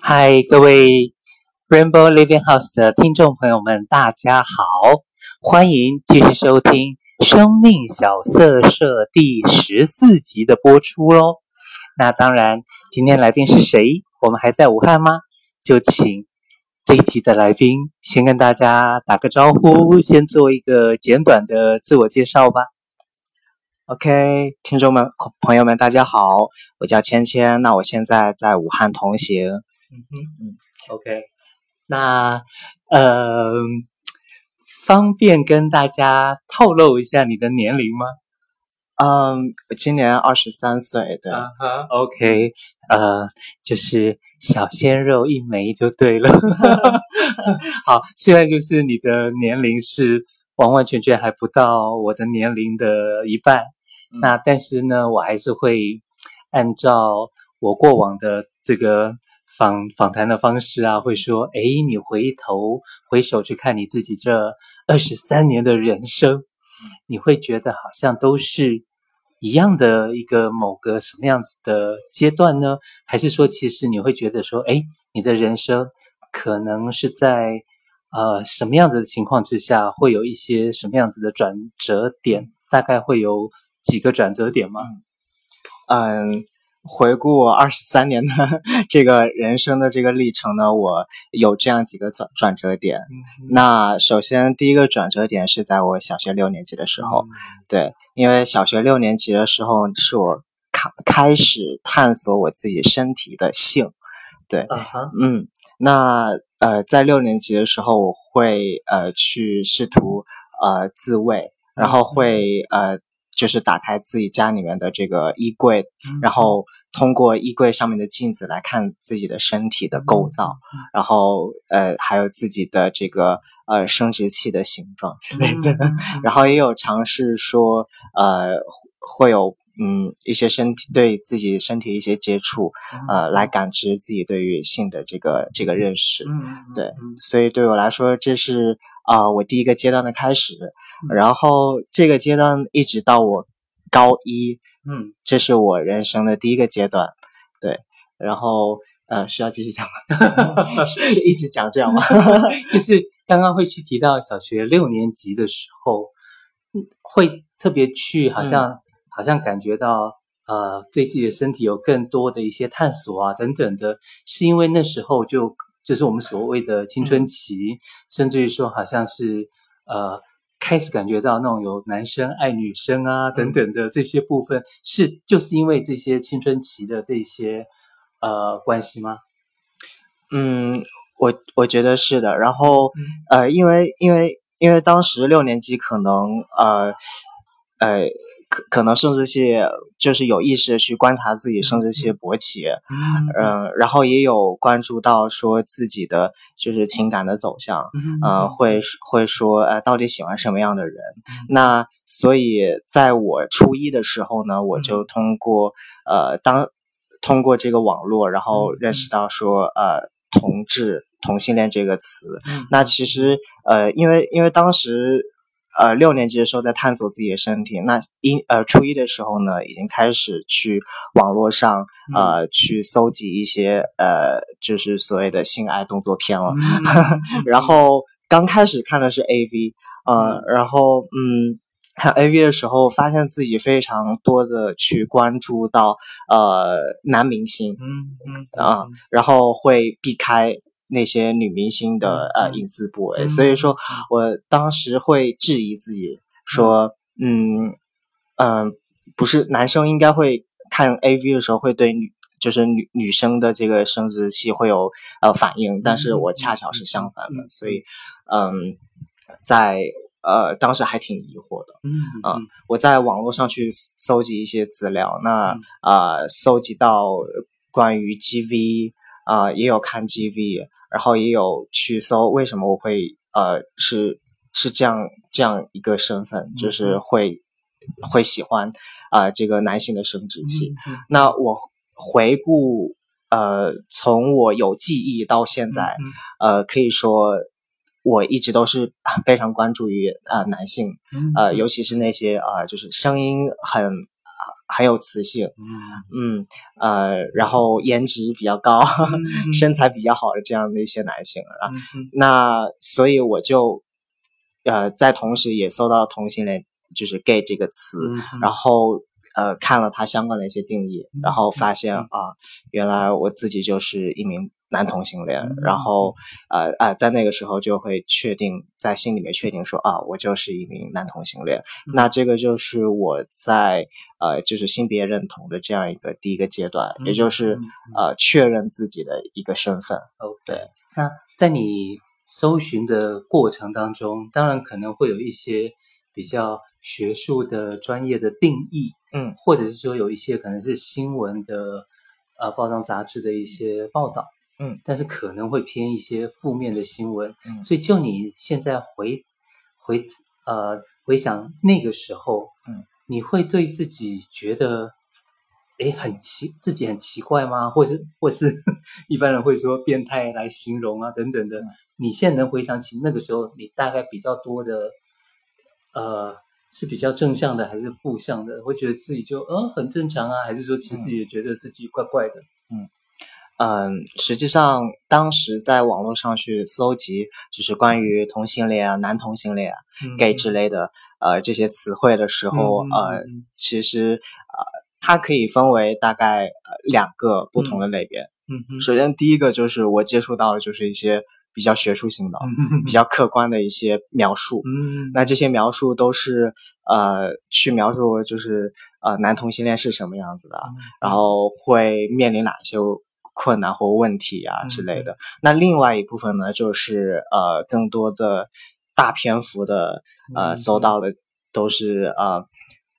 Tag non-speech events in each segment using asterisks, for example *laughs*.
嗨，各位 Rainbow Living House 的听众朋友们，大家好，欢迎继续收听《生命小色社》第十四集的播出喽。那当然，今天来宾是谁？我们还在武汉吗？就请这一集的来宾先跟大家打个招呼，先做一个简短的自我介绍吧。OK，听众们、朋友们，大家好，我叫芊芊，那我现在在武汉同行。嗯哼嗯，OK，那呃，方便跟大家透露一下你的年龄吗？嗯，我今年二十三岁，对。，OK，呃，就是小鲜肉一枚就对了。*laughs* 好，现在就是你的年龄是完完全全还不到我的年龄的一半。那但是呢，我还是会按照我过往的这个访访谈的方式啊，会说，哎，你回头回首去看你自己这二十三年的人生，你会觉得好像都是一样的一个某个什么样子的阶段呢？还是说，其实你会觉得说，哎，你的人生可能是在呃什么样子的情况之下，会有一些什么样子的转折点？大概会有。几个转折点吗？嗯，回顾我二十三年的 *laughs* 这个人生的这个历程呢，我有这样几个转转折点。嗯、那首先第一个转折点是在我小学六年级的时候，嗯、对，因为小学六年级的时候是我开开始探索我自己身体的性，对，嗯，那呃，在六年级的时候，我会呃去试图呃自慰，然后会呃。就是打开自己家里面的这个衣柜，嗯、然后通过衣柜上面的镜子来看自己的身体的构造，嗯、然后呃还有自己的这个呃生殖器的形状之类的，嗯、然后也有尝试说呃会有嗯一些身体对自己身体一些接触，嗯、呃来感知自己对于性的这个这个认识，嗯、对，所以对我来说这是。啊、呃，我第一个阶段的开始，然后这个阶段一直到我高一，嗯，这是我人生的第一个阶段，对，然后呃，需要继续讲吗？*laughs* 是是一直讲这样吗？*laughs* 就是刚刚会去提到小学六年级的时候，会特别去好像、嗯、好像感觉到呃，对自己的身体有更多的一些探索啊等等的，是因为那时候就。就是我们所谓的青春期，嗯、甚至于说，好像是呃，开始感觉到那种有男生爱女生啊等等的这些部分，是就是因为这些青春期的这些呃关系吗？嗯，我我觉得是的。然后呃，因为因为因为当时六年级可能呃呃。可可能生殖器就是有意识的去观察自己生殖器的勃起，嗯，呃，然后也有关注到说自己的就是情感的走向，嗯、呃，会会说，呃，到底喜欢什么样的人？嗯、那所以在我初一的时候呢，我就通过呃，当通过这个网络，然后认识到说，呃，同志同性恋这个词。嗯、那其实呃，因为因为当时。呃，六年级的时候在探索自己的身体，那一呃初一的时候呢，已经开始去网络上呃去搜集一些呃就是所谓的性爱动作片了，嗯、*laughs* 然后刚开始看的是 AV，呃，嗯然后嗯看 AV 的时候，发现自己非常多的去关注到呃男明星，嗯嗯啊，然后会避开。那些女明星的呃隐私部位，嗯、所以说我当时会质疑自己说，嗯嗯、呃，不是男生应该会看 AV 的时候会对女就是女女生的这个生殖器会有呃反应，但是我恰巧是相反的，嗯、所以嗯，在呃当时还挺疑惑的，嗯啊、呃，我在网络上去搜集一些资料，那啊、呃、搜集到关于 GV 啊、呃、也有看 GV。然后也有去搜为什么我会呃是是这样这样一个身份，嗯、就是会会喜欢啊、呃、这个男性的生殖器。那我回顾呃从我有记忆到现在，呃可以说我一直都是非常关注于啊、呃、男性，嗯、呃尤其是那些啊、呃、就是声音很很有磁性，嗯嗯呃，然后颜值比较高，嗯、*laughs* 身材比较好的这样的一些男性啊，嗯、那所以我就呃在同时也搜到同性恋就是 gay 这个词，嗯、然后呃看了他相关的一些定义，嗯、然后发现、嗯、啊，原来我自己就是一名。男同性恋，嗯、然后呃呃，在那个时候就会确定在心里面确定说啊，我就是一名男同性恋。嗯、那这个就是我在呃就是性别认同的这样一个第一个阶段，嗯、也就是、嗯、呃确认自己的一个身份。哦，对。那在你搜寻的过程当中，当然可能会有一些比较学术的专业的定义，嗯，或者是说有一些可能是新闻的呃报章杂志的一些报道。嗯，但是可能会偏一些负面的新闻，嗯，所以就你现在回回呃回想那个时候，嗯，你会对自己觉得，诶很奇自己很奇怪吗？或是或是一般人会说变态来形容啊等等的，嗯，你现在能回想起那个时候，你大概比较多的，呃，是比较正向的还是负向的？会觉得自己就嗯很正常啊，还是说其实也觉得自己怪怪的？嗯。嗯，实际上当时在网络上去搜集，就是关于同性恋啊、男同性恋啊、嗯、gay 之类的呃这些词汇的时候，嗯、呃，其实呃它可以分为大概呃两个不同的类别。首先第一个就是我接触到的就是一些比较学术性的、嗯、比较客观的一些描述。嗯。那这些描述都是呃去描述就是呃男同性恋是什么样子的，嗯、然后会面临哪些。困难或问题啊之类的。嗯、那另外一部分呢，就是呃，更多的大篇幅的呃，搜到的都是呃，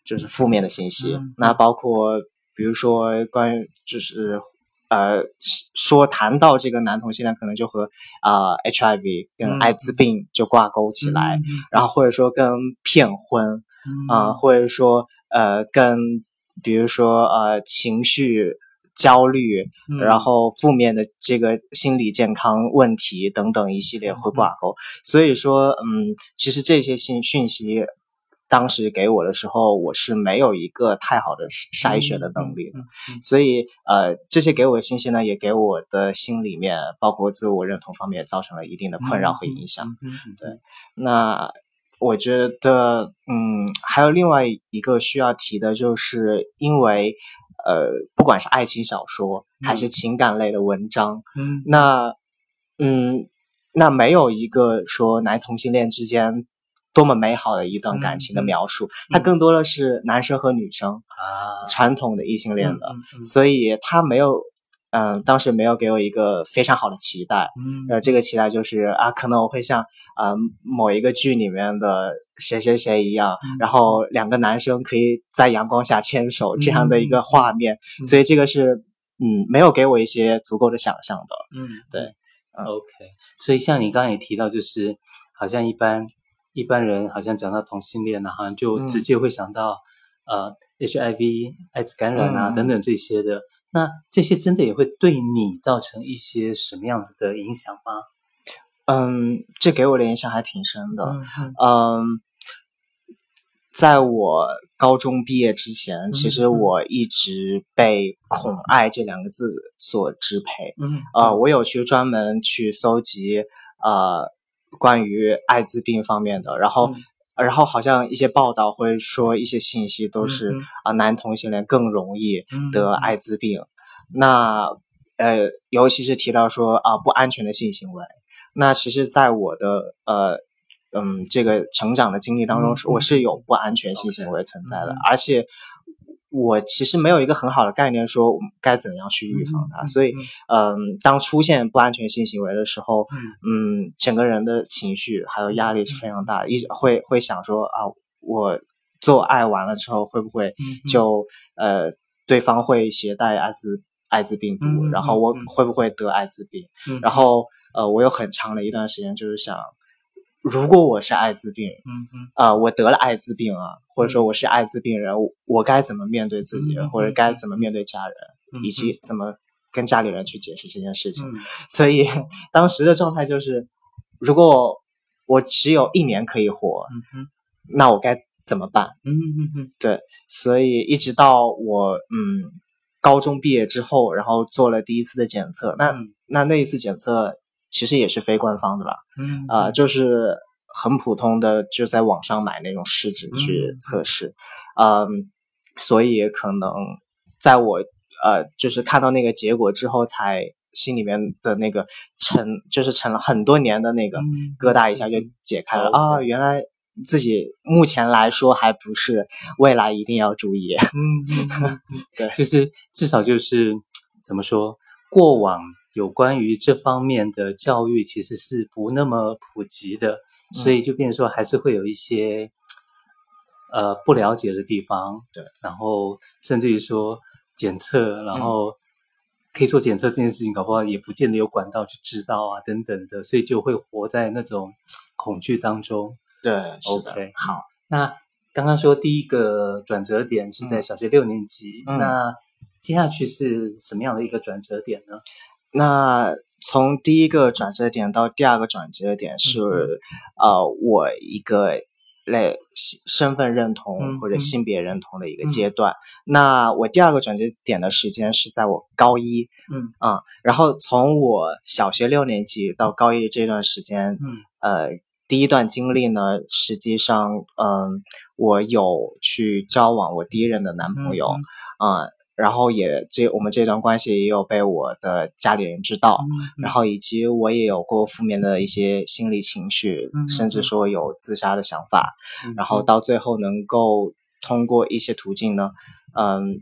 就是负面的信息。嗯、那包括比如说关于就是呃，说谈到这个男同性恋，可能就和啊、呃、HIV 跟艾滋病就挂钩起来，嗯、然后或者说跟骗婚啊、呃，或者说呃，跟比如说呃情绪。焦虑，然后负面的这个心理健康问题等等一系列会挂钩，所以说，嗯，其实这些信讯息当时给我的时候，我是没有一个太好的筛选的能力的，所以，呃，这些给我的信息呢，也给我的心里面，包括自我认同方面，造成了一定的困扰和影响。对，那我觉得，嗯，还有另外一个需要提的，就是因为。呃，不管是爱情小说还是情感类的文章，嗯，那，嗯，那没有一个说男同性恋之间多么美好的一段感情的描述，它更多的是男生和女生啊，传统的异性恋的，所以它没有。嗯，当时没有给我一个非常好的期待，嗯，呃，这个期待就是啊，可能我会像啊、呃、某一个剧里面的谁谁谁一样，嗯、然后。两个男生可以在阳光下牵手这样的一个画面，嗯、所以这个是嗯没有给我一些足够的想象的，嗯，对、嗯、，OK，所以像你刚刚也提到，就是好像一般一般人好像讲到同性恋呢，好像就直接会想到、嗯、呃 HIV 艾滋感染啊、嗯、等等这些的。那这些真的也会对你造成一些什么样子的影响吗？嗯，这给我的影响还挺深的。嗯，嗯，在我高中毕业之前，嗯、其实我一直被“恐爱”这两个字所支配。嗯，呃，我有去专门去搜集呃关于艾滋病方面的，然后。嗯然后好像一些报道会说一些信息都是啊，男同性恋更容易得艾滋病。嗯、那呃，尤其是提到说啊不安全的性行为。那其实，在我的呃嗯这个成长的经历当中，我是有不安全性行为存在的，嗯、而且。我其实没有一个很好的概念，说我们该怎样去预防它。嗯、所以，嗯、呃，当出现不安全性行为的时候，嗯，嗯，整个人的情绪还有压力是非常大的，一直会会想说啊，我做爱完了之后会不会就、嗯、呃对方会携带艾滋艾滋病毒，嗯、然后我会不会得艾滋病？嗯、然后呃，我有很长的一段时间就是想。如果我是艾滋病，嗯嗯，啊、呃，我得了艾滋病啊，或者说我是艾滋病人，我我该怎么面对自己，嗯、或者该怎么面对家人，嗯、以及怎么跟家里人去解释这件事情？嗯、所以 *laughs* 当时的状态就是，如果我只有一年可以活，嗯、那我该怎么办？嗯嗯嗯，对，所以一直到我嗯高中毕业之后，然后做了第一次的检测，那、嗯、那那一次检测其实也是非官方的吧，嗯啊、呃，就是很普通的，就在网上买那种试纸去测试，嗯，嗯，所以可能在我呃就是看到那个结果之后，才心里面的那个沉就是沉了很多年的那个疙瘩一下就解开了、嗯、啊，原来。自己目前来说还不是，未来一定要注意。嗯嗯，*laughs* 对，就是至少就是怎么说，过往有关于这方面的教育其实是不那么普及的，嗯、所以就变成说还是会有一些呃不了解的地方。对，然后甚至于说检测，然后可以做检测这件事情，搞不好也不见得有管道去知道啊等等的，所以就会活在那种恐惧当中。对，OK，好。那刚刚说第一个转折点是在小学六年级，嗯、那接下去是什么样的一个转折点呢？那从第一个转折点到第二个转折点是，嗯、呃，我一个类身份认同或者性别认同的一个阶段。那我第二个转折点的时间是在我高一，嗯啊、嗯，然后从我小学六年级到高一这段时间，嗯呃。第一段经历呢，实际上，嗯，我有去交往我第一任的男朋友，嗯，嗯，然后也这我们这段关系也有被我的家里人知道，然后以及我也有过负面的一些心理情绪，嗯、甚至说有自杀的想法，嗯、然后到最后能够通过一些途径呢，嗯，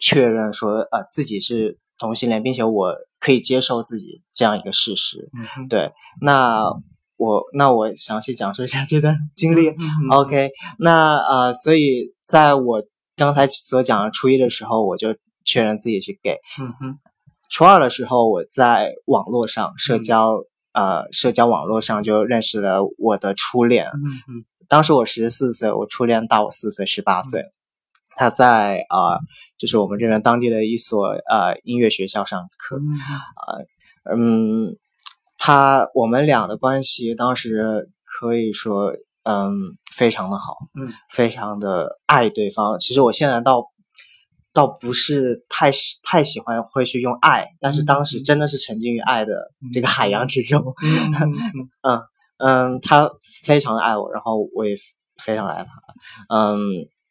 确认说呃自己是同性恋，并且我可以接受自己这样一个事实，嗯、对，那。我那我详细讲述一下这段经历。OK，那呃，所以在我刚才所讲的初一的时候，我就确认自己是 gay。嗯哼。初二的时候，我在网络上社交、嗯、呃社交网络上就认识了我的初恋。嗯嗯。当时我十四岁，我初恋大我四岁，十八岁。嗯、他在呃，就是我们这边当地的一所呃音乐学校上课。嗯呃嗯。他我们俩的关系当时可以说，嗯，非常的好，嗯，非常的爱对方。其实我现在倒倒不是太太喜欢会去用爱，但是当时真的是沉浸于爱的这个海洋之中。嗯嗯 *laughs* 他非常的爱我，然后我也非常爱他。嗯，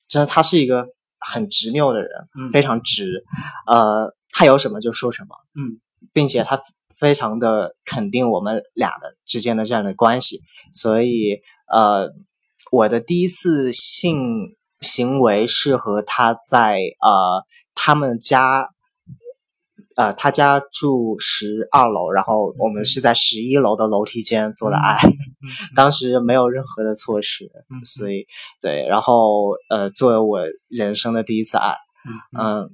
真的，他是一个很执拗的人，嗯，非常直。呃，他有什么就说什么，嗯，并且他。非常的肯定我们俩的之间的这样的关系，所以呃，我的第一次性行为是和他在呃他们家，呃他家住十二楼，然后我们是在十一楼的楼梯间做的爱，*laughs* 当时没有任何的措施，所以对，然后呃作为我人生的第一次爱，嗯。呃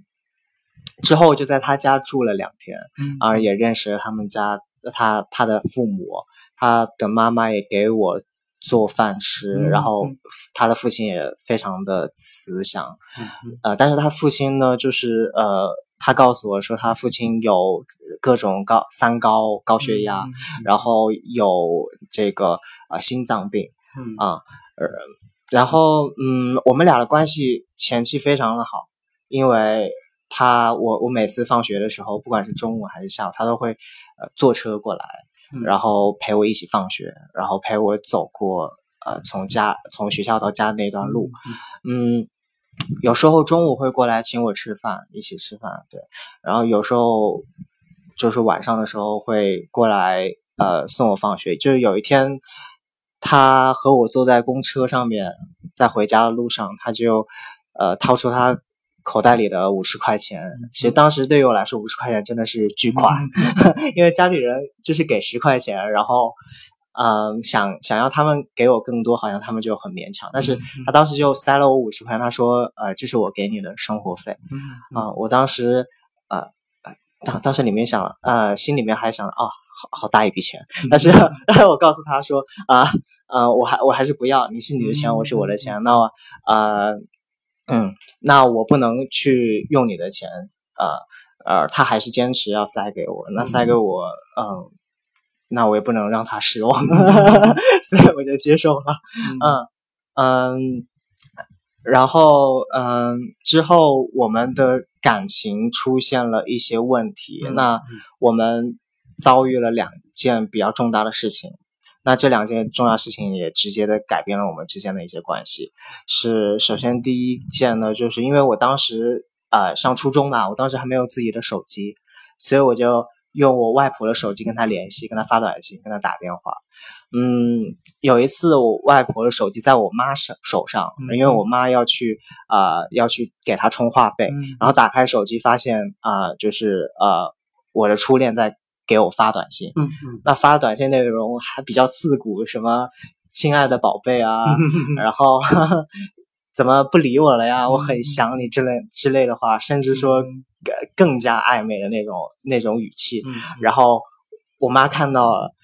之后就在他家住了两天，嗯，而也认识了他们家他他的父母，他的妈妈也给我做饭吃，嗯、然后他的父亲也非常的慈祥，嗯，呃，但是他父亲呢，就是呃，他告诉我说他父亲有各种高三高高血压，嗯、然后有这个呃心脏病，嗯。啊，呃，然后嗯，我们俩的关系前期非常的好，因为。他我我每次放学的时候，不管是中午还是下午，他都会呃坐车过来，嗯、然后陪我一起放学，然后陪我走过呃从家从学校到家那段路，嗯，嗯，有时候中午会过来请我吃饭，一起吃饭，对，然后有时候就是晚上的时候会过来呃送我放学，就是有一天他和我坐在公车上面，在回家的路上，他就呃掏出他。口袋里的五十块钱，其实当时对于我来说，五十块钱真的是巨款，嗯、*laughs* 因为家里人就是给十块钱，然后，嗯，想想要他们给我更多，好像他们就很勉强。但是他当时就塞了我五十块，他说：“呃，这是我给你的生活费。嗯”啊、呃，我当时，呃，当当时里面想，呃，心里面还想，哦，好好大一笔钱。但是，但是我告诉他说，啊、呃，呃，我还我还是不要，你是你的钱，我是我的钱，那，呃。嗯，那我不能去用你的钱，呃，呃，他还是坚持要塞给我，那塞给我，嗯、呃，那我也不能让他失望，*laughs* 所以我就接受了，嗯。嗯，然后嗯，之后我们的感情出现了一些问题，嗯、那我们遭遇了两件比较重大的事情。那这两件重要事情也直接的改变了我们之间的一些关系。是首先第一件呢，就是因为我当时呃上初中嘛，我当时还没有自己的手机，所以我就用我外婆的手机跟她联系，跟她发短信，跟她打电话。嗯，有一次我外婆的手机在我妈手手上，因为我妈要去啊、呃、要去给她充话费，然后打开手机发现啊、呃、就是呃我的初恋在。给我发短信，嗯嗯，那发短信内容还比较刺骨，什么亲爱的宝贝啊，*laughs* 然后 *laughs* 怎么不理我了呀？我很想你之类之类的话，甚至说更更加暧昧的那种那种语气。然后我妈看到了，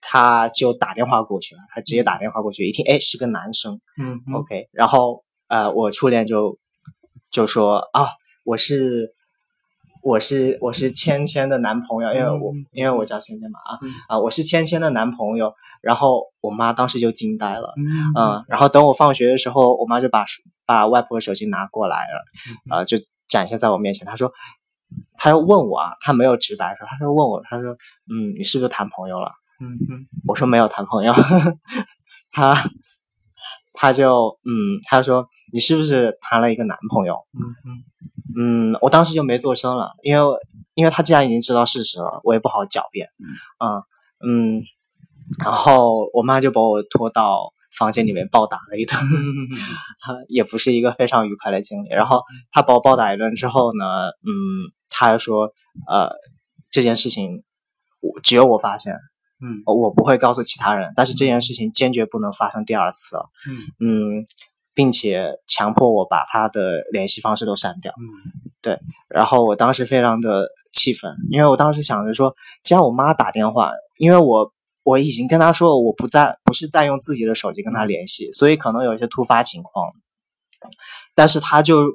她就打电话过去了，他直接打电话过去，一听，哎，是个男生，嗯，OK，然后呃，我初恋就就说啊，我是。我是我是芊芊的男朋友，因为我因为我叫芊芊嘛啊啊，我是芊芊的男朋友。然后我妈当时就惊呆了，嗯，然后等我放学的时候，我妈就把把外婆的手机拿过来了，啊，就展现在我面前。她说，她要问我啊，她没有直白说，她说问我，她说，嗯，你是不是谈朋友了？嗯嗯，我说没有谈朋友，*laughs* 她她就嗯，她说你是不是谈了一个男朋友？嗯嗯。嗯，我当时就没做声了，因为因为他既然已经知道事实了，我也不好狡辩。嗯嗯，然后我妈就把我拖到房间里面暴打了一顿，*laughs* 也不是一个非常愉快的经历。然后他把我暴打一顿之后呢，嗯，他还说，呃，这件事情我只有我发现，嗯，我不会告诉其他人，但是这件事情坚决不能发生第二次。嗯嗯。并且强迫我把他的联系方式都删掉。嗯，对。然后我当时非常的气愤，因为我当时想着说，既然我妈打电话，因为我我已经跟她说我不在，不是在用自己的手机跟她联系，所以可能有一些突发情况。但是她就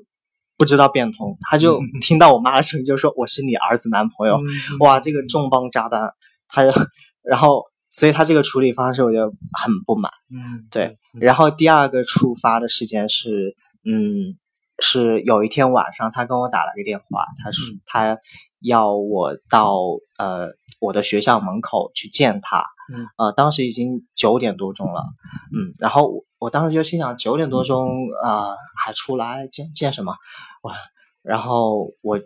不知道变通，她就听到我妈的声音就说我是你儿子男朋友。嗯、哇，这个重磅炸弹！她就 *laughs* 然后。所以他这个处理方式我就很不满，嗯，对。然后第二个触发的事件是，嗯，是有一天晚上他跟我打了个电话，他说他要我到呃我的学校门口去见他，嗯，呃，当时已经九点多钟了，嗯，然后我我当时就心想九点多钟啊，呃，还出来见见什么？哇！然后我，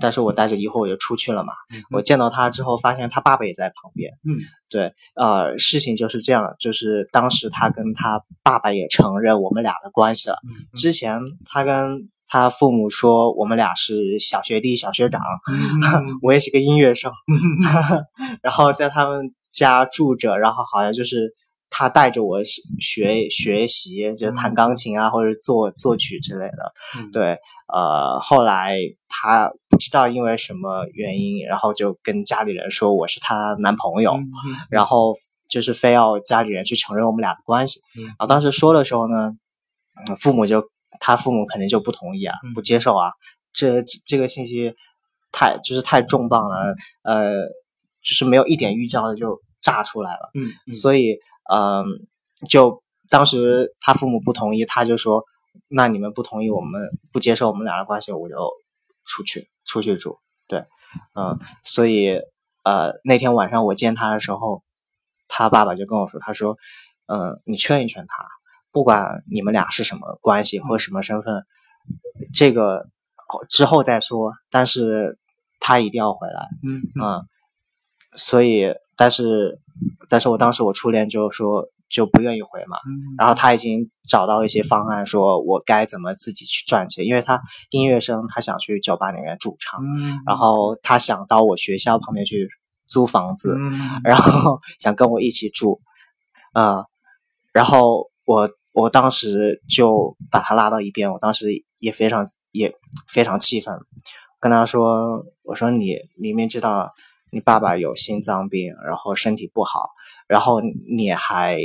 但是我带着疑惑我就出去了嘛。嗯、我见到他之后，发现他爸爸也在旁边。嗯，对，呃，事情就是这样，就是当时他跟他爸爸也承认我们俩的关系了。嗯、之前他跟他父母说我们俩是小学弟、小学长，嗯、*laughs* 我也是个音乐生，嗯、*laughs* 然后在他们家住着，然后好像就是。他带着我学学习，就弹钢琴啊，或者作作曲之类的。嗯、对，呃，后来他不知道因为什么原因，然后就跟家里人说我是他男朋友，嗯、然后就是非要家里人去承认我们俩的关系。嗯、然后当时说的时候呢，父母就他父母肯定就不同意啊，嗯、不接受啊。这这个信息太就是太重磅了，呃，就是没有一点预兆的就炸出来了。嗯，嗯所以。嗯，就当时他父母不同意，他就说：“那你们不同意，我们不接受我们俩的关系，我就出去出去住。”对，嗯，所以呃那天晚上我见他的时候，他爸爸就跟我说：“他说，嗯，你劝一劝他，不管你们俩是什么关系或什么身份，这个之后再说，但是他一定要回来。”嗯嗯，所以但是。但是我当时我初恋就说就不愿意回嘛，嗯、然后他已经找到一些方案，说我该怎么自己去赚钱，因为他音乐生，他想去酒吧里面驻唱，嗯、然后他想到我学校旁边去租房子，嗯、*laughs* 然后想跟我一起住，啊、呃，然后我我当时就把他拉到一边，我当时也非常也非常气愤，跟他说，我说你明明知道。你爸爸有心脏病，然后身体不好，然后你还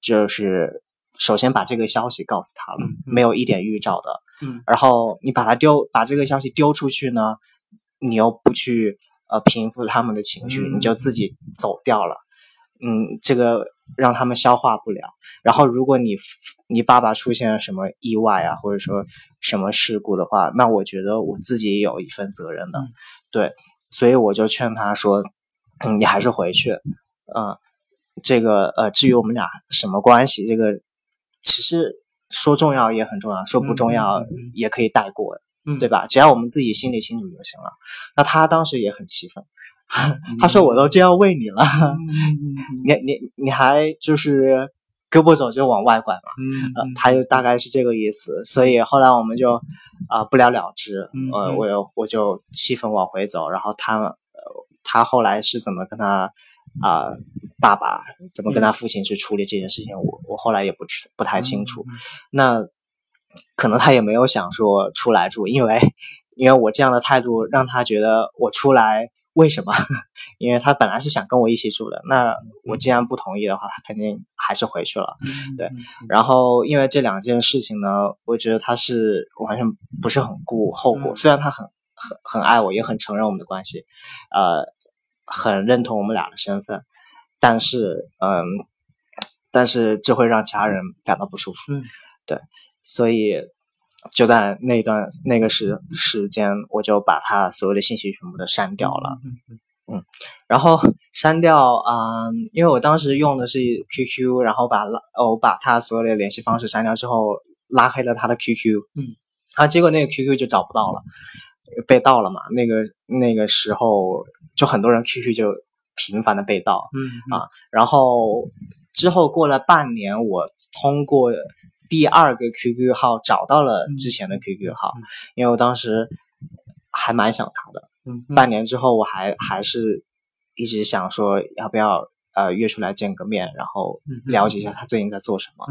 就是首先把这个消息告诉他了，嗯、没有一点预兆的，嗯，然后你把他丢，把这个消息丢出去呢，你又不去呃平复他们的情绪，嗯、你就自己走掉了，嗯，这个让他们消化不了。然后如果你你爸爸出现了什么意外啊，或者说什么事故的话，那我觉得我自己也有一份责任的。嗯、对，所以我就劝他说，嗯，你还是回去。嗯，这个呃，至于我们俩什么关系，这个其实说重要也很重要，说不重要也可以带过的，嗯、对吧？只要我们自己心里清楚就行了。那他当时也很气愤。*laughs* 他说：“我都这样为你了，*laughs* 你你你还就是胳膊肘就往外拐嘛？呃，他就大概是这个意思。所以后来我们就啊、呃、不了了之。呃，我又我就气愤往回走。然后他呃他后来是怎么跟他啊、呃、爸爸怎么跟他父亲去处理这件事情？我我后来也不知不太清楚。那可能他也没有想说出来住，因为因为我这样的态度让他觉得我出来。”为什么？*laughs* 因为他本来是想跟我一起住的，那我既然不同意的话，他肯定还是回去了。对，然后因为这两件事情呢，我觉得他是完全不是很顾后果。虽然他很很很爱我，也很承认我们的关系，呃，很认同我们俩的身份，但是，嗯，但是这会让其他人感到不舒服。对，所以。就在那段那个时时间，我就把他所有的信息全部都删掉了。嗯，然后删掉啊、嗯，因为我当时用的是 QQ，然后把拉我把他所有的联系方式删掉之后，拉黑了他的 QQ。嗯，啊，结果那个 QQ 就找不到了，被盗了嘛。那个那个时候就很多人 QQ 就频繁的被盗。嗯啊，然后之后过了半年，我通过。第二个 QQ 号找到了之前的 QQ 号，嗯、因为我当时还蛮想他的。嗯，半年之后我还还是一直想说要不要呃约出来见个面，然后了解一下他最近在做什么。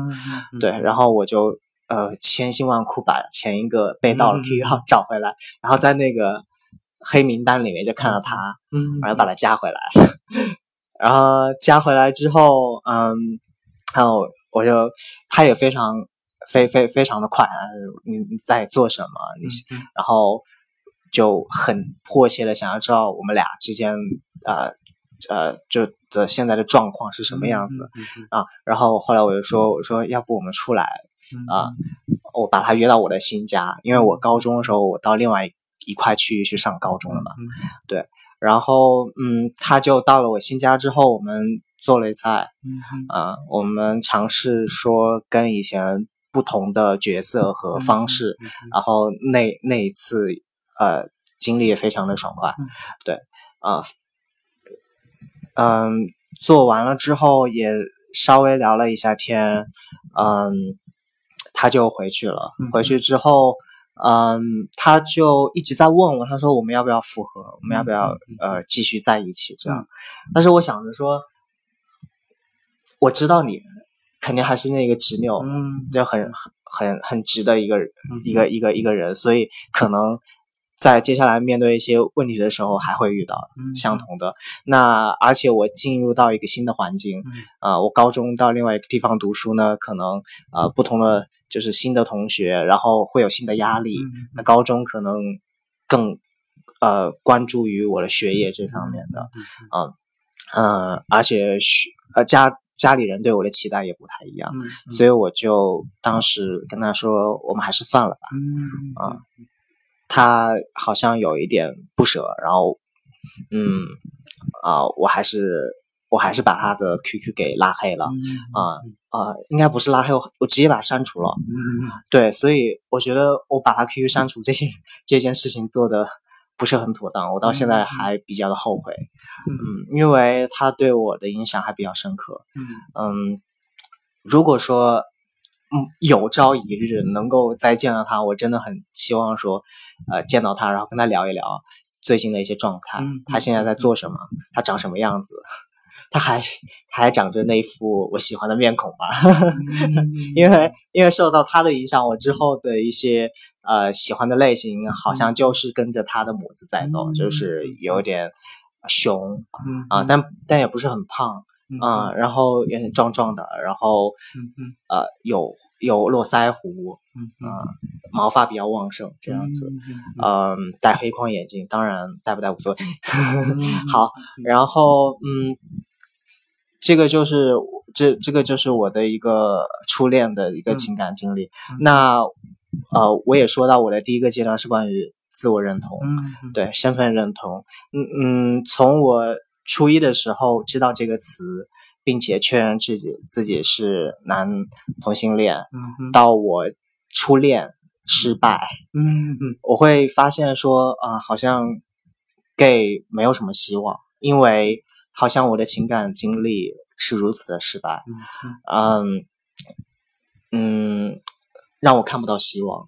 对，然后我就呃千辛万苦把前一个被盗的 QQ 号找回来，嗯、然后在那个黑名单里面就看到他，嗯，然后把他加回来，嗯、*laughs* 然后加回来之后，嗯，然后。我就，他也非常，非非非常的快啊！你你在做什么？你，嗯、然后就很迫切的想要知道我们俩之间，呃呃，就的现在的状况是什么样子、啊？然后后来我就说，我说要不我们出来啊？我把他约到我的新家，因为我高中的时候我到另外一块区域去上高中了嘛。嗯、对，然后嗯，他就到了我新家之后，我们。做了一菜，嗯哼。啊，我们尝试说跟以前不同的角色和方式，嗯、然后那那一次呃经历也非常的爽快，嗯、对。啊，嗯，做完了之后也稍微聊了一下天，嗯，他就回去了，回去之后，嗯，他就一直在问我，他说我们要不要复合，我们要不要呃继续在一起这样，但是我想着说。我知道你肯定还是那个执拗，嗯，就很很很直的一个、嗯、一个一个一个人，所以可能在接下来面对一些问题的时候还会遇到相同的。嗯、那而且我进入到一个新的环境，啊、我高中到另外一个地方读书呢，可能呃不同的就是新的同学，然后会有新的压力。嗯、那高中可能更呃关注于我的学业这方面的，啊嗯、呃呃，而且学呃家。家里人对我的期待也不太一样，所以我就当时跟他说：“我们还是算了吧。嗯”啊，他好像有一点不舍，然后，嗯，啊，我还是我还是把他的 QQ 给拉黑了，嗯、啊啊，应该不是拉黑，我我直接把他删除了。嗯、对，所以我觉得我把他 QQ 删除这件这件事情做的。不是很妥当，我到现在还比较的后悔，嗯，嗯，因为他对我的影响还比较深刻，嗯。嗯，如果说嗯有朝一日能够再见到他，我真的很期望说，呃，见到他，然后跟他聊一聊最近的一些状态，嗯，他现在在做什么，嗯，他长什么样子。他还他还长着那副我喜欢的面孔吧，*laughs* 因为因为受到他的影响，我之后的一些呃喜欢的类型好像就是跟着他的模子在走，就是有点熊啊，但但也不是很胖啊，然后也很壮壮的，然后呃有有络腮胡，啊毛发比较旺盛这样子，嗯戴黑框眼镜，当然戴不戴无所谓，*laughs* 好，然后嗯。这个就是这这个就是我的一个初恋的一个情感经历。嗯、那呃，我也说到我的第一个阶段是关于自我认同，嗯，对，身份认同。嗯嗯，从我初一的时候知道这个词，并且确认自己自己是男同性恋，嗯，到我初恋失败，嗯嗯，我会发现说啊、呃，好像 gay 没有什么希望，因为。好像我的情感经历是如此的失败，嗯嗯，让我看不到希望，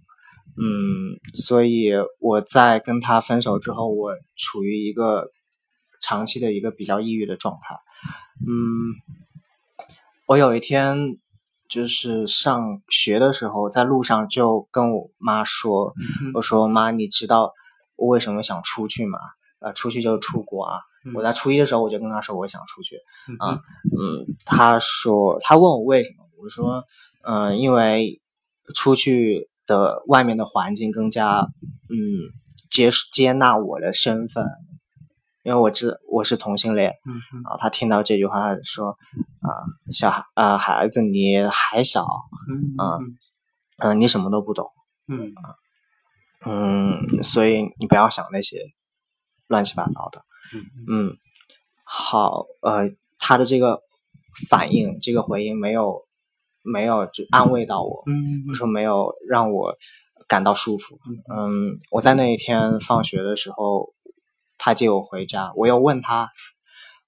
嗯，所以我在跟他分手之后，我处于一个长期的一个比较抑郁的状态，嗯，我有一天就是上学的时候，在路上就跟我妈说，我说妈，你知道我为什么想出去吗？呃，出去就出国啊。我在初一的时候，我就跟他说我想出去，嗯啊，嗯，他说他问我为什么，我说，嗯、呃，因为出去的外面的环境更加，嗯，接接纳我的身份，因为我知我是同性恋，嗯啊，他听到这句话他说，啊，小孩啊孩子你还小，嗯啊，嗯、呃，你什么都不懂，嗯。嗯，所以你不要想那些乱七八糟的。嗯，好，呃，他的这个反应，这个回应没有没有就安慰到我，嗯，说没有让我感到舒服，嗯，我在那一天放学的时候，他接我回家，我又问他，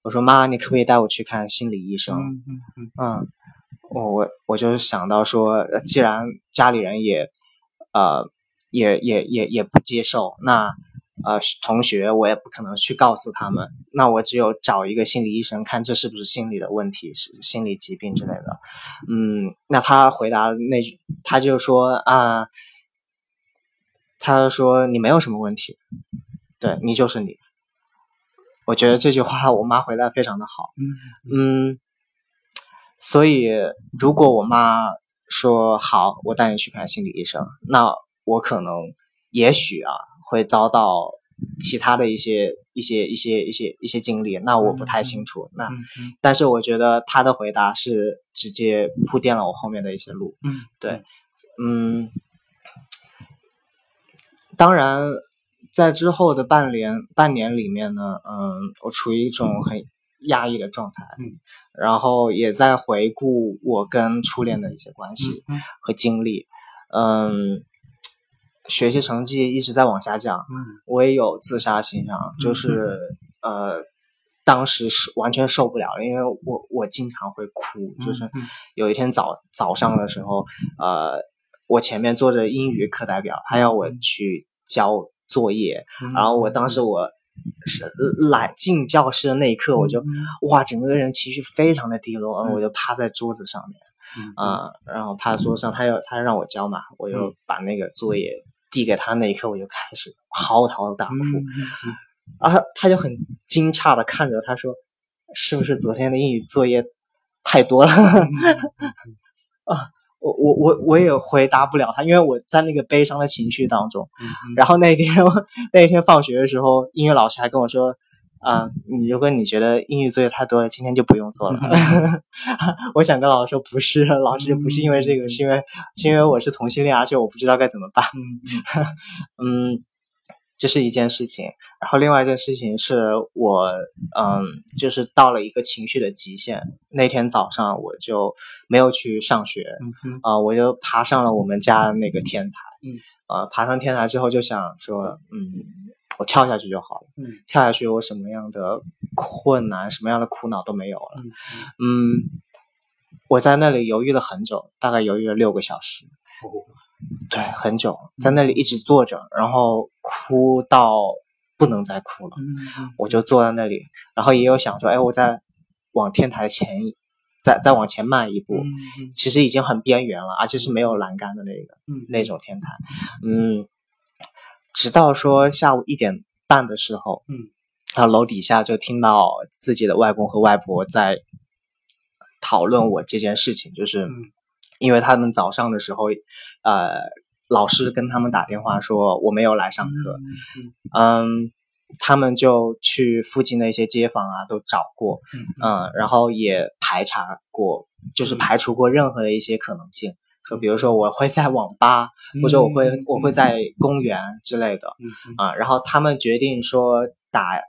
我说妈，你可不可以带我去看心理医生？嗯嗯嗯，嗯，我我我就想到说，既然家里人也，呃，也也也也不接受，那。呃，同学，我也不可能去告诉他们，那我只有找一个心理医生看这是不是心理的问题，是心理疾病之类的。嗯，那他回答那句，他就说啊，他说你没有什么问题，对，你就是你。我觉得这句话我妈回答非常的好。嗯嗯，所以如果我妈说好，我带你去看心理医生，那我可能，也许啊。会遭到其他的一些一些一些一些一些经历，那我不太清楚。那但是我觉得他的回答是直接铺垫了我后面的一些路。嗯，对，嗯，当然在之后的半年半年里面呢，嗯，我处于一种很压抑的状态。嗯，然后也在回顾我跟初恋的一些关系和经历。嗯。学习成绩一直在往下降，嗯，我也有自杀倾向，嗯、就是呃，当时是完全受不了了，因为我我经常会哭，就是有一天早早上的时候，呃，我前面坐着英语课代表，他要我去交作业，嗯、然后我当时我是来进教室的那一刻，我就、嗯、哇，整个人情绪非常的低落，嗯、我就趴在桌子上面，啊、呃，然后趴在桌子上，他要他让我交嘛，我就把那个作业。递给他那一刻，我就开始嚎啕大哭，嗯、啊，他就很惊诧的看着他说：“是不是昨天的英语作业太多了？”嗯、*laughs* 啊，我我我我也回答不了他，因为我在那个悲伤的情绪当中。嗯、然后那天那天放学的时候，英语老师还跟我说。啊，你如果你觉得英语作业太多了，今天就不用做了。*laughs* 我想跟老师说，不是，老师不是因为这个，是因为是因为我是同性恋，而且我不知道该怎么办。*laughs* 嗯，这是一件事情。然后另外一件事情是我，嗯，就是到了一个情绪的极限。那天早上我就没有去上学，啊，我就爬上了我们家那个天台。嗯，啊，爬上天台之后就想说，嗯。我跳下去就好了。嗯，跳下去，我什么样的困难、什么样的苦恼都没有了。嗯，嗯，我在那里犹豫了很久，大概犹豫了六个小时。哦，对，很久，在那里一直坐着，然后哭到不能再哭了。嗯，我就坐在那里，然后也有想说，哎，我再往天台前，再再往前迈一步。嗯，其实已经很边缘了，而且是没有栏杆的那个，嗯，那种天台。嗯。直到说下午一点半的时候，嗯，然后楼底下就听到自己的外公和外婆在讨论我这件事情，就是因为他们早上的时候，呃，老师跟他们打电话说我没有来上课，嗯，嗯，他们就去附近的一些街坊啊都找过，嗯，嗯，然后也排查过，就是排除过任何的一些可能性。就比如说我会在网吧，或者我会我会在公园之类的，啊，然后他们决定说打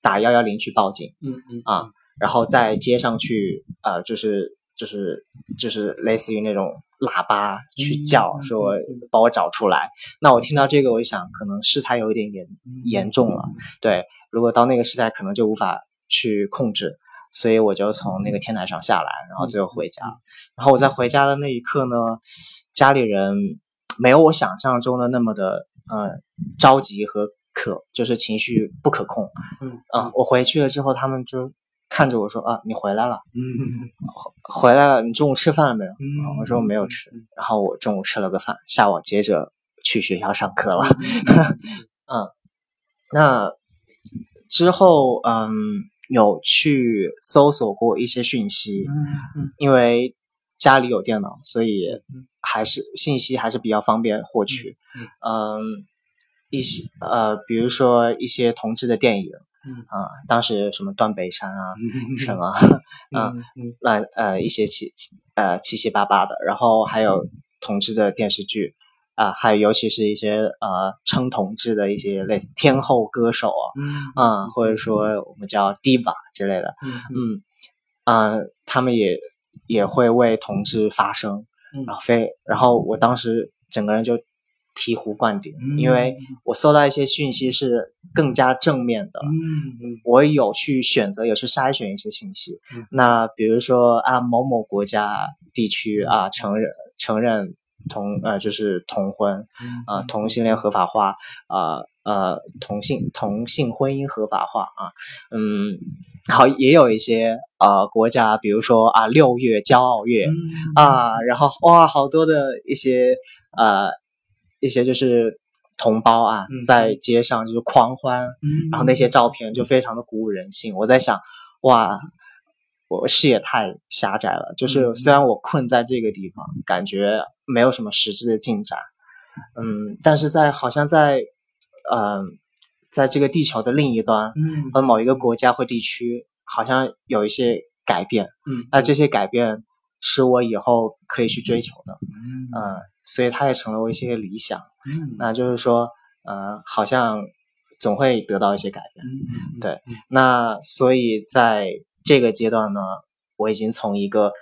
打幺幺零去报警，嗯嗯啊，然后在街上去呃，就是就是就是类似于那种喇叭去叫，说把我找出来。那我听到这个，我就想可能事态有一点严严重了，对，如果到那个事态，可能就无法去控制。所以我就从那个天台上下来，然后最后回家。然后我在回家的那一刻呢，家里人没有我想象中的那么的呃着急和可，就是情绪不可控。嗯我回去了之后，他们就看着我说啊，你回来了。嗯，回来了。你中午吃饭了没有？嗯，我说我没有吃。然后我中午吃了个饭，下午接着去学校上课了。*laughs* 嗯，那之后嗯。有去搜索过一些讯息，嗯，因为家里有电脑，所以还是信息还是比较方便获取。嗯，一些呃，比如说一些同志的电影，嗯啊，当时什么断背山 *laughs* 啊，什么啊，乱呃一些七七呃七七八八的，然后还有同志的电视剧。啊，还有尤其是一些呃称同志的一些类似天后歌手啊，嗯啊，或者说我们叫 diva 之类的，嗯嗯，啊，他们也也会为同志发声，嗯，然后非然后我当时整个人就醍醐灌顶，嗯，因为。我搜到一些讯息是更加正面的，嗯，我有去选择，有去筛选一些信息，嗯，那比如说啊某某国家地区啊承认承认。同呃就是同婚，啊、呃、同性恋合法化，啊呃，呃同性同性婚姻合法化啊，嗯，好也有一些呃国家，比如说啊六月骄傲月、嗯、啊，然后哇好多的一些呃一些就是同胞啊、嗯、在街上就是狂欢，嗯、然后那些照片就非常的鼓舞人心。我在想哇。我视野太狭窄了，就是虽然我困在这个地方，嗯、感觉没有什么实质的进展，嗯，但是在好像在，嗯、呃，在这个地球的另一端，嗯，和某一个国家或地区，好像有一些改变，嗯，那这些改变是我以后可以去追求的，嗯，呃、所以它也成了我一些理想，嗯，那就是说，呃，好像总会得到一些改变，嗯，对，那所以在。这个阶段呢，我已经从一个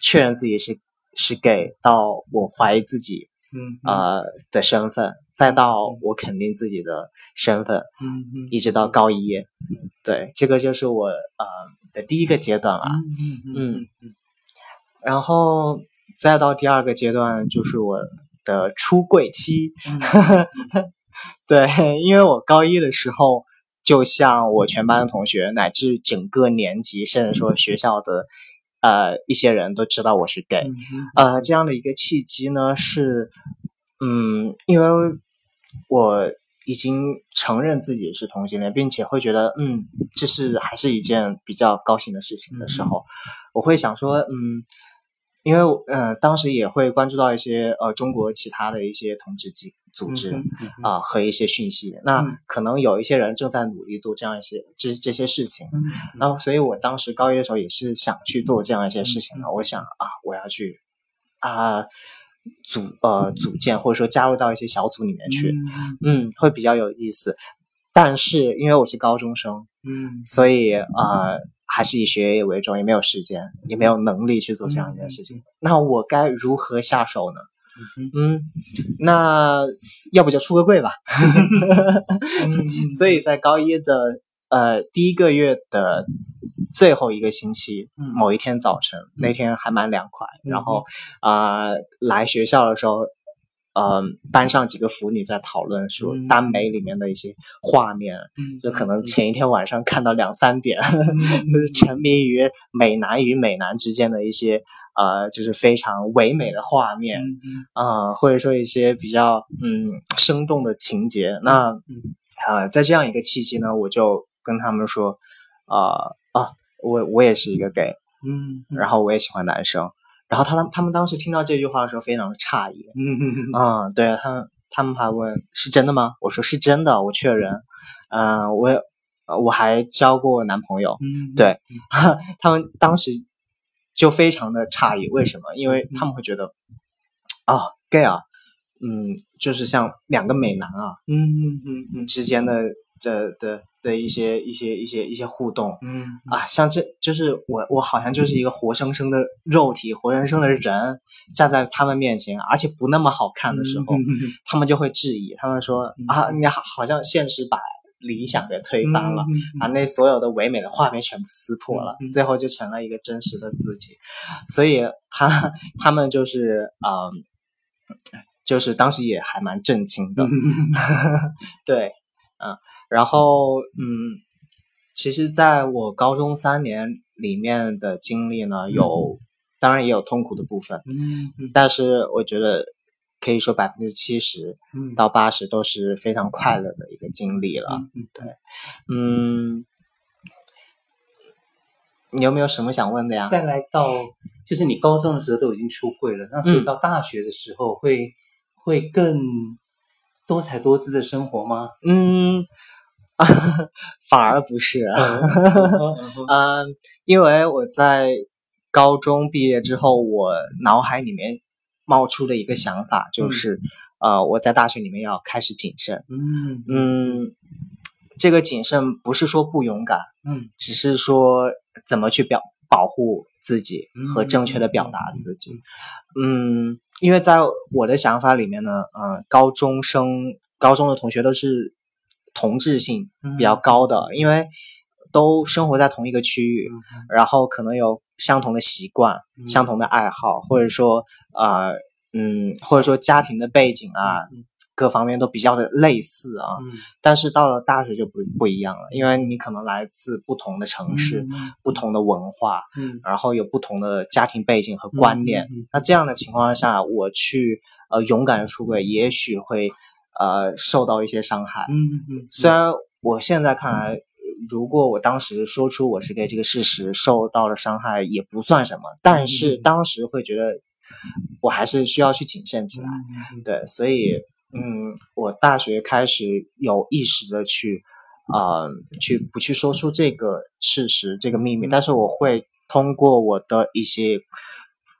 确认自己是是 gay 到我怀疑自己，嗯呃的身份，再到我肯定自己的身份，嗯嗯，一直到高一，对，这个就是我呃的第一个阶段了，嗯嗯嗯，然后再到第二个阶段就是我的出柜期，*laughs* 对，因为我高一的时候。就像我全班的同学，乃至整个年级，甚至说学校的，呃，一些人都知道我是 gay，呃，这样的一个契机呢，是，嗯，因为我已经承认自己是同性恋，并且会觉得，嗯，这是还是一件比较高兴的事情的时候，我会想说，嗯。因为呃，当时也会关注到一些呃中国其他的一些同志机组织啊、和一些讯息，那可能有一些人正在努力做这样一些这这些事情，嗯、那所以我当时高一的时候也是想去做这样一些事情的，嗯、我想啊，我要去啊、呃、组呃组建或者说加入到一些小组里面去，嗯，嗯，会比较有意思。但是因为我是高中生，嗯，所以啊。呃还是以学业为重，也没有时间，也没有能力去做这样一件事情。嗯、那我该如何下手呢？嗯，嗯，那要不就出个柜吧。嗯、*laughs* 所以在高一的呃第一个月的最后一个星期，嗯、某一天早晨，嗯、那天还蛮凉快。嗯、然后啊、呃，来学校的时候。嗯，班上几个腐女在讨论说耽美里面的一些画面，嗯、就可能前一天晚上看到两三点，嗯、*laughs* 沉迷于美男与美男之间的一些呃，就是非常唯美的画面，啊、或者说一些比较嗯生动的情节。嗯、那呃，在这样一个契机呢，我就跟他们说，啊、呃、啊，我我也是一个 gay，嗯，然后我也喜欢男生。然后他他们当时听到这句话的时候，非常的诧异。嗯嗯嗯，啊，对他们他们还问是真的吗？我说是真的，我确认。嗯、呃，我我还交过男朋友。嗯，对，嗯、*laughs* 他们当时就非常的诧异，为什么？因为他们会觉得啊、哦、，gay 啊，嗯，就是像两个美男啊，嗯嗯嗯嗯之间的这的。的一些一些一些一些互动，嗯啊，像这就是我我好像就是一个活生生的肉体，活生生的人站在他们面前，而且不那么好看的时候，嗯、他们就会质疑，他们说、嗯、啊，你好好像现实把理想给推翻了，嗯、啊，那所有的唯美的画面全部撕破了，嗯、最后就成了一个真实的自己，所以他他们就是嗯，就是当时也还蛮震惊的，嗯、*laughs* 对。嗯，然后嗯，其实在我高中三年里面的经历呢，有当然也有痛苦的部分，嗯，但是我觉得可以说百分之七十到八十都是非常快乐的一个经历了，嗯，对，嗯，你有没有什么想问的呀？再来到就是你高中的时候都已经出柜了，那所以到大学的时候会、嗯、会更。多彩多姿的生活吗？嗯，*laughs* 反而不是。嗯，因为我在高中毕业之后，我脑海里面冒出的一个想法就是，嗯、呃，我在大学里面要开始谨慎。嗯嗯，这个谨慎不是说不勇敢，嗯，只是说怎么去表保护自己和正确的表达自己。嗯。嗯因为在我的想法里面呢，呃，高中生、高中的同学都是同质性比较高的，嗯、因为都生活在同一个区域，嗯、然后可能有相同的习惯、嗯、相同的爱好，或者说，呃，嗯，或者说家庭的背景啊。嗯各方面都比较的类似啊，嗯、但是到了大学就不不一样了，因为你可能来自不同的城市、嗯、不同的文化，嗯、然后有不同的家庭背景和观念。那这样的情况下，我去呃勇敢的出轨，也许会呃受到一些伤害。嗯嗯。嗯虽然我现在看来，如果我当时说出我是 gay 这个事实，受到了伤害也不算什么，但是当时会觉得我还是需要去谨慎起来。嗯、对，所以。嗯，我大学开始有意识的去，呃，去不去说出这个事实、这个秘密，但是我会通过我的一些，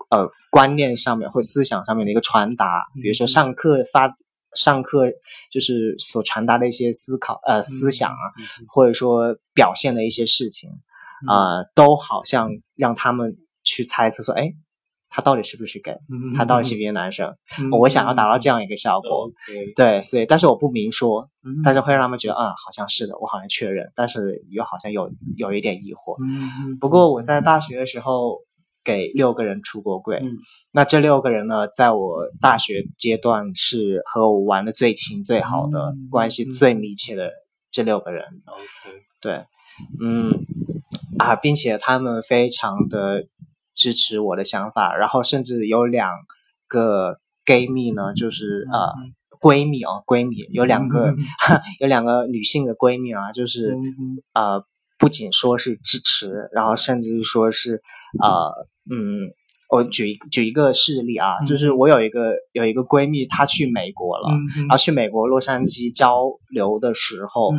呃，观念上面或思想上面的一个传达，比如说上课发，上课就是所传达的一些思考，呃，思想啊，或者说表现的一些事情，啊、呃，都好像让他们去猜测说，哎。他到底是不是 gay？他到底是不是男生？我想要达到这样一个效果，对，所以但是我不明说，但是会让他们觉得，啊，好像是的，我好像确认，但是又好像有有一点疑惑。不过我在大学的时候给六个人出过柜，那这六个人呢，在我大学阶段是和我玩的最亲、最好的关系最密切的这六个人。对，嗯啊，并且他们非常的。支持我的想法，然后甚至有两个 gay 蜜呢，就是呃闺蜜哦，闺蜜有两个，嗯、*laughs* 有两个女性的闺蜜啊，就是、嗯、呃不仅说是支持，然后甚至说是呃嗯，我举一举一个事例啊，嗯、就是我有一个有一个闺蜜，她去美国了，嗯、然后去美国洛杉矶交流的时候，嗯、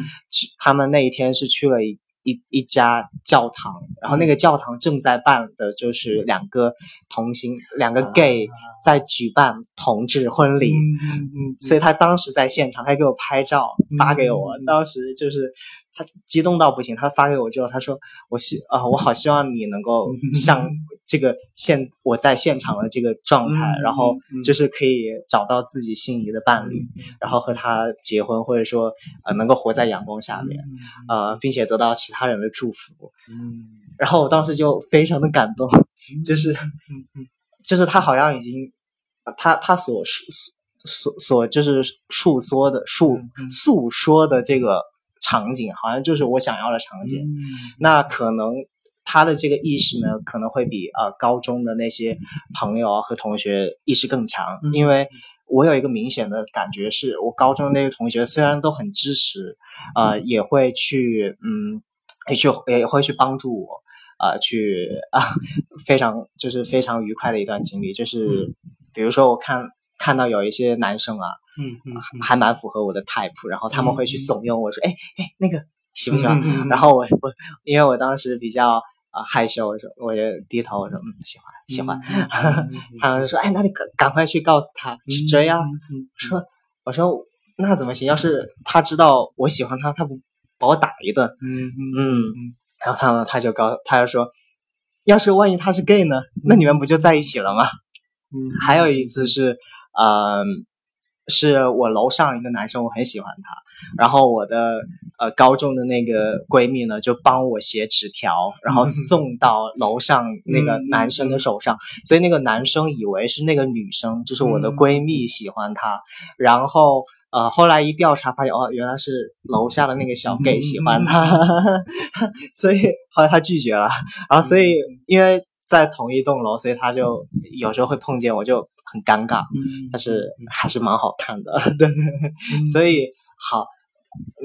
他们那一天是去了一。一一家教堂，然后那个教堂正在办的就是两个同性，两个 gay 在举办同志婚礼，嗯嗯，所以他当时在现场，他给我拍照发给我，当时就是他激动到不行，他发给我之后，他说我希啊，我好希望你能够像 *laughs* 这个现我在现场的这个状态，然后就是可以找到自己心仪的伴侣，然后和他结婚，或者说呃能够活在阳光下面，呃，并且得到其他人的祝福，嗯，然后我当时就非常的感动，就是就是他好像已经他他所述所所就是述说的述诉说的这个场景，好像就是我想要的场景，那可能。他的这个意识呢，可能会比呃高中的那些朋友和同学意识更强，嗯、因为我有一个明显的感觉是，我高中那些同学虽然都很支持，呃，也会去嗯，也去也会去帮助我，呃，去啊，*laughs* 非常就是非常愉快的一段经历，就是比如说我看看到有一些男生啊，嗯嗯，还蛮符合我的 type，然后他们会去怂恿我说，哎哎，那个喜不喜欢？嗯嗯、然后我我因为我当时比较啊、呃、害羞，我说我就低头我说嗯喜欢喜欢，*laughs* 他们说哎那你赶赶快去告诉他去追啊，嗯、说我说那怎么行？要是他知道我喜欢他，他不把我打一顿？嗯嗯嗯，然后他们他就告他就说，要是万一他是 gay 呢？那你们不就在一起了吗？嗯，还有一次是。嗯，是我楼上一个男生，我很喜欢他。然后我的呃高中的那个闺蜜呢，就帮我写纸条，然后送到楼上那个男生的手上。所以那个男生以为是那个女生，就是我的闺蜜喜欢他。然后呃后来一调查发现，哦，原来是楼下的那个小 gay 喜欢他，*laughs* 所以后来他拒绝了。然后所以因为在同一栋楼，所以他就有时候会碰见我，就。很尴尬，但是还是蛮好看的，*laughs* 对，所以好，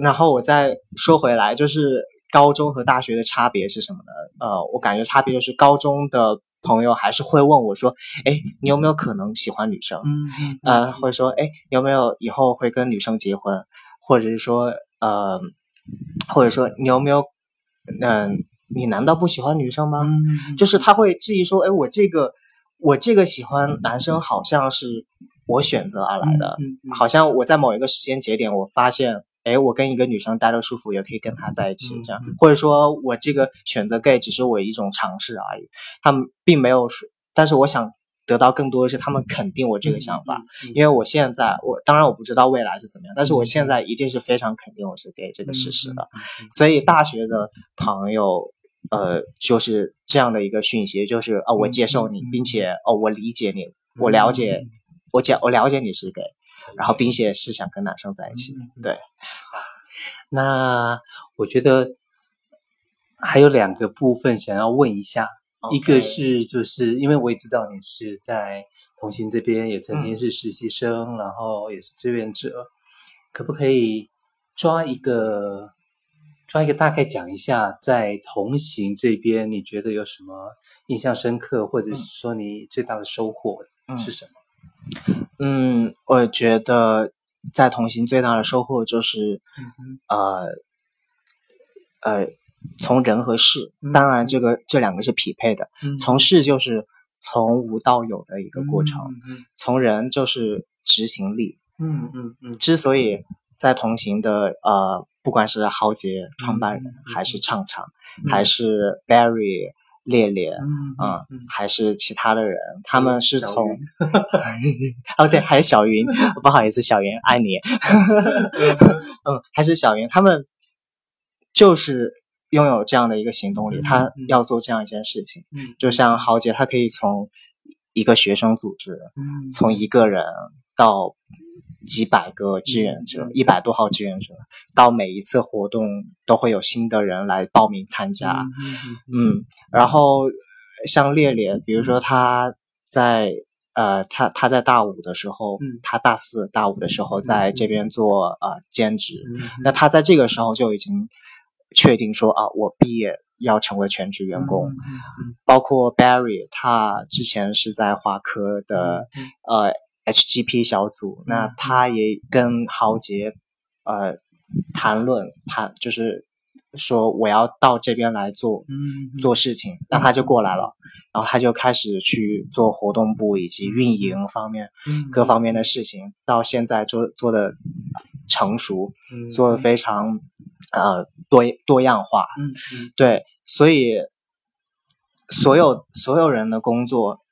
然后我再说回来，就是高中和大学的差别是什么呢？呃，我感觉差别就是高中的朋友还是会问我说，哎，你有没有可能喜欢女生？嗯呃，或者说，哎，有没有以后会跟女生结婚？或者是说，呃，或者说你有没有，嗯、呃，你难道不喜欢女生吗？就是他会质疑说，哎，我这个。我这个喜欢男生好像是我选择而来的，好像我在某一个时间节点，我发现，哎，我跟一个女生待着舒服，也可以跟她在一起，这样，或者说我这个选择 gay 只是我一种尝试而已，他们并没有说，但是我想得到更多的是他们肯定我这个想法，嗯嗯、因为我现在，我当然我不知道未来是怎么样，但是我现在一定是非常肯定我是 gay 这个事实的，所以大学的朋友。呃，就是这样的一个讯息，就是哦，我接受你，并且哦，我理解你，我了解，我讲，我了解你是 gay，然后并且是想跟男生在一起，对。*laughs* 那我觉得还有两个部分想要问一下，一个是就是因为我也知道你是在同行这边也曾经是实习生，然后也是志愿者，可不可以抓一个？抓一个大概讲一下，在同行这边，你觉得有什么印象深刻，或者是说你最大的收获是什么？嗯，我觉得在同行最大的收获就是，嗯、呃，呃，从人和事，当然这个这两个是匹配的。嗯、从事就是从无到有的一个过程，嗯、从人就是执行力。嗯嗯嗯。嗯，之所以在同行的呃。不管是豪杰创办人，嗯、还是畅畅，嗯、还是 Barry 烈烈，嗯，还是其他的人，嗯、他们是从 *laughs* 哦对，还有小云，*laughs* 不好意思，小云爱你，*laughs* 嗯，还是小云，他们就是拥有这样的一个行动力，嗯、他要做这样一件事情，嗯，就像豪杰，他可以从一个学生组织，嗯，从一个人到。几百个志愿者，一百多号志愿者，到每一次活动都会有新的人来报名参加。嗯，然后像烈烈，比如说他在呃，他他在大五的时候，他大四大五的时候在这边做呃兼职，那他在这个时候就已经确定说啊，我毕业要成为全职员工。包括 Barry，他之前是在华科的呃。HGP 小组，那他也跟豪杰，呃，谈论，谈就是说我要到这边来做，嗯，做事情，那他就过来了，然后他就开始去做活动部以及运营方面，各方面的事情，到现在做做的成熟，做的非常呃多多样化，嗯，对，所以所有所有人的工作。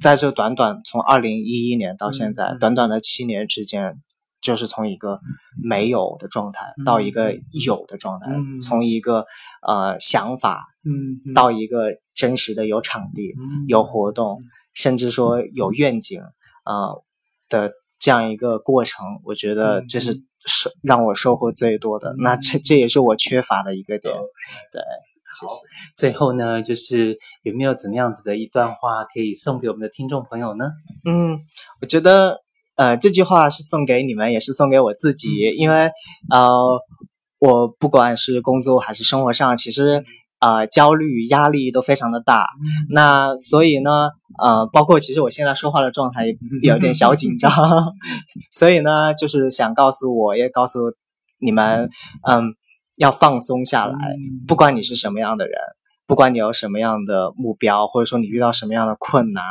在这短短从二零一一年到现在，嗯、短短的七年之间，就是从一个没有的状态到一个有的状态，嗯、从一个呃想法，嗯，到一个真实的有场地、嗯、有活动，嗯、甚至说有愿景，呃的这样一个过程，我觉得这是收让我收获最多的。嗯、那这这也是我缺乏的一个点，嗯、对。好，最后呢，就是有没有怎么样子的一段话可以送给我们的听众朋友呢？嗯，我觉得，呃，这句话是送给你们，也是送给我自己，因为，呃，我不管是工作还是生活上，其实呃焦虑、压力都非常的大。嗯、那所以呢，呃，包括其实我现在说话的状态也 *laughs* 有点小紧张，所以呢，就是想告诉我，也告诉你们，嗯，要放松下来，嗯、不管你是什么样的人。不管你有什么样的目标，或者说你遇到什么样的困难，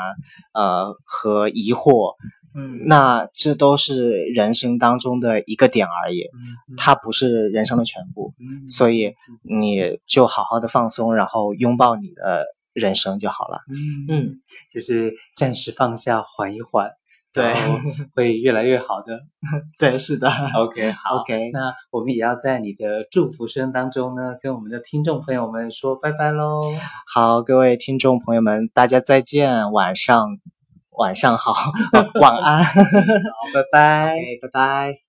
呃和疑惑，嗯，那这都是人生当中的一个点而已，嗯，它不是人生的全部，嗯，所以你就好好的放松，然后拥抱你的人生就好了，嗯嗯，就是暂时放下，缓一缓。对，会越来越好的。*laughs* 对，是的。OK，好。OK，那我们也要在你的祝福声当中呢，跟我们的听众朋友们说拜拜喽。好，各位听众朋友们，大家再见，晚上晚上好，*laughs* 晚安，好，拜拜，*laughs* okay, 拜拜。